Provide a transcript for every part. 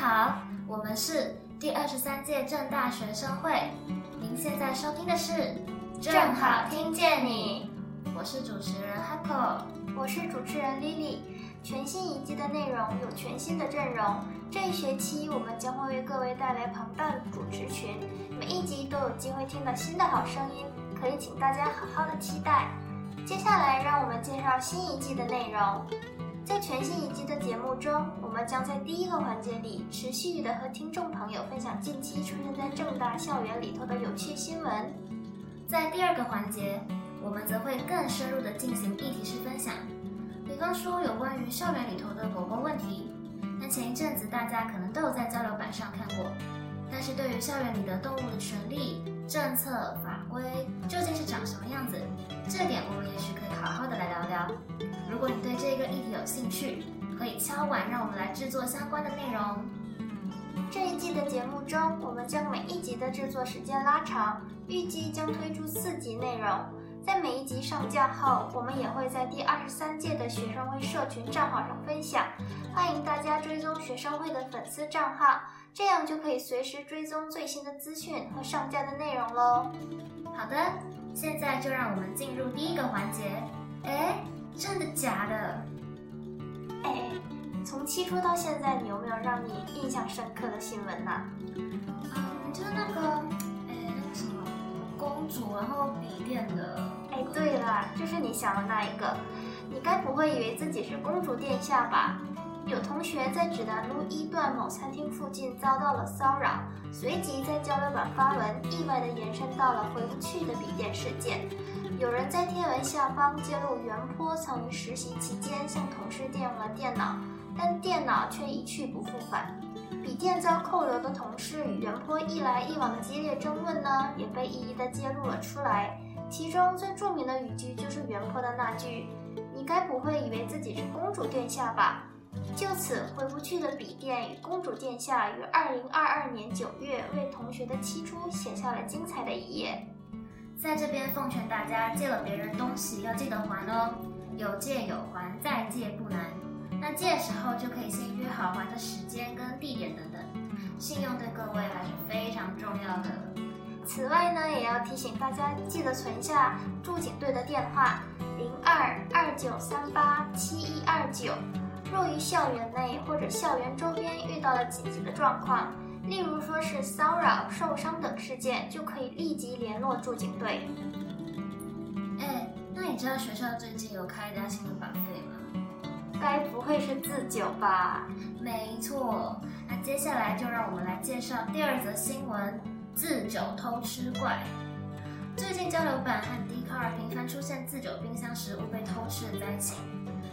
好，我们是第二十三届正大学生会。您现在收听的是《正好听见你》，我是主持人 Hako，我是主持人 Lily。全新一季的内容有全新的阵容，这一学期我们将会为各位带来庞大的主持群，每一集都有机会听到新的好声音，可以请大家好好的期待。接下来，让我们介绍新一季的内容。在全新一季的节目中，我们将在第一个环节里持续的和听众朋友分享近期出现在正大校园里头的有趣新闻。在第二个环节，我们则会更深入的进行议题式分享，比方说有关于校园里头的狗狗问题。那前一阵子大家可能都有在交流板上看过，但是对于校园里的动物的权利、政策、法规究竟是让我们来制作相关的内容。这一季的节目中，我们将每一集的制作时间拉长，预计将推出四集内容。在每一集上架后，我们也会在第二十三届的学生会社群账号上分享，欢迎大家追踪学生会的粉丝账号，这样就可以随时追踪最新的资讯和上架的内容喽。好的，现在就让我们进入第一个环节。哎。真的假的？哎，从期初到现在，你有没有让你印象深刻的新闻呢？嗯，就是那个，哎，那个什么公主，然后笔电的。哎，对了，就是你想的那一个。你该不会以为自己是公主殿下吧？有同学在指南路一段某餐厅附近遭到了骚扰，随即在交流板发文，意外的延伸到了回不去的笔电事件。有人在贴文下方揭露，袁坡曾于实习期间向同事借用了电脑，但电脑却一去不复返。笔电遭扣留的同事与袁坡一来一往的激烈争论呢，也被一一的揭露了出来。其中最著名的语句就是袁坡的那句：“你该不会以为自己是公主殿下吧？”就此，回不去的笔电与公主殿下于二零二二年九月为同学的期初写下了精彩的一页。在这边奉劝大家，借了别人东西要记得还哦，有借有还，再借不难。那这时候就可以先约好玩的时间跟地点等等，信用对各位还是非常重要的。此外呢，也要提醒大家记得存下驻警队的电话零二二九三八七一二九，若于校园内或者校园周边遇到了紧急的状况。例如说是骚扰、受伤等事件，就可以立即联络驻警队。哎，那你知道学校最近有开一家新的版费吗？该不会是自酒吧？没错。那接下来就让我们来介绍第二则新闻：自酒偷吃怪。最近交流版和 d c a r 频繁出现自酒冰箱食物被偷吃的灾情。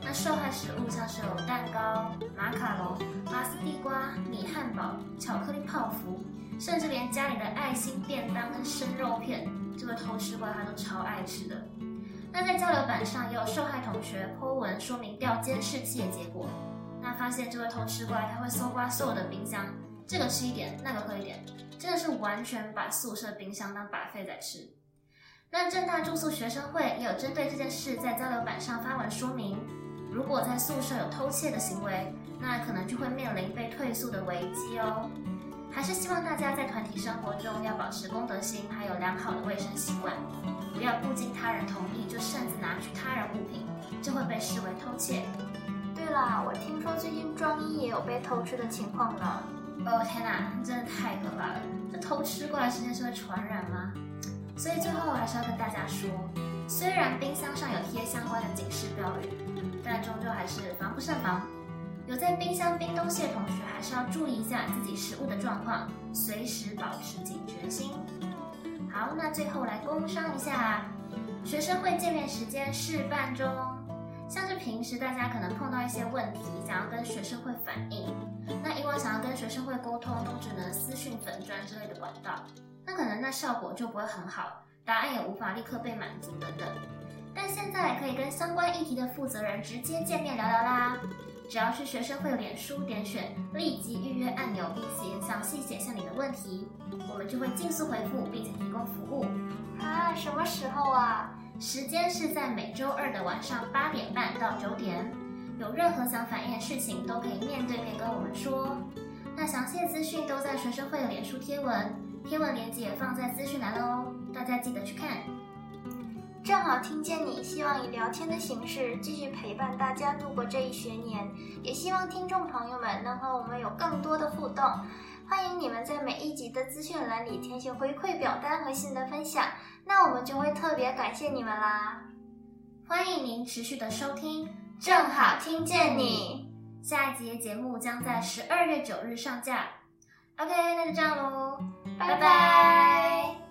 那受害食物像是有蛋糕、马卡龙、拔丝地瓜、米汉堡、巧克力泡芙，甚至连家里的爱心便当跟生肉片，这个偷吃怪他都超爱吃的。那在交流板上也有受害同学 po 文说明调监视器的结果，那发现这位偷吃怪他会搜刮所有的冰箱，这个吃一点，那个喝一点，真的是完全把宿舍冰箱当白费在吃。那正大住宿学生会也有针对这件事在交流板上发文说明。如果在宿舍有偷窃的行为，那可能就会面临被退宿的危机哦。还是希望大家在团体生活中要保持公德心，还有良好的卫生习惯，不要不经他人同意就擅自拿去他人物品，就会被视为偷窃。对了，我听说最近装一也有被偷吃的情况呢。哦天哪，真的太可怕了！这偷吃过来时间是会传染吗？所以最后还是要跟大家说，虽然冰箱上有贴相关的警示标语。但终究还是防不胜防，有在冰箱冰东西的同学，还是要注意一下自己食物的状况，随时保持警觉心。好，那最后来工商一下，学生会见面时间试办中。像是平时大家可能碰到一些问题，想要跟学生会反映，那以往想要跟学生会沟通，都只能私讯粉砖之类的管道，那可能那效果就不会很好，答案也无法立刻被满足等等。但现在可以跟相关议题的负责人直接见面聊聊啦！只要是学生会脸书点选立即预约按钮，并且详细写下你的问题，我们就会尽速回复，并且提供服务。啊，什么时候啊？时间是在每周二的晚上八点半到九点。有任何想反映的事情，都可以面对面跟我们说。那详细的资讯都在学生会的脸书贴文，贴文链接也放在资讯栏哦，大家记得去看。正好听见你，希望以聊天的形式继续陪伴大家度过这一学年，也希望听众朋友们能和我们有更多的互动。欢迎你们在每一集的资讯栏里填写回馈表单和心得分享，那我们就会特别感谢你们啦。欢迎您持续的收听，正好听见你。下一集节目将在十二月九日上架。OK，那就这样喽，拜拜。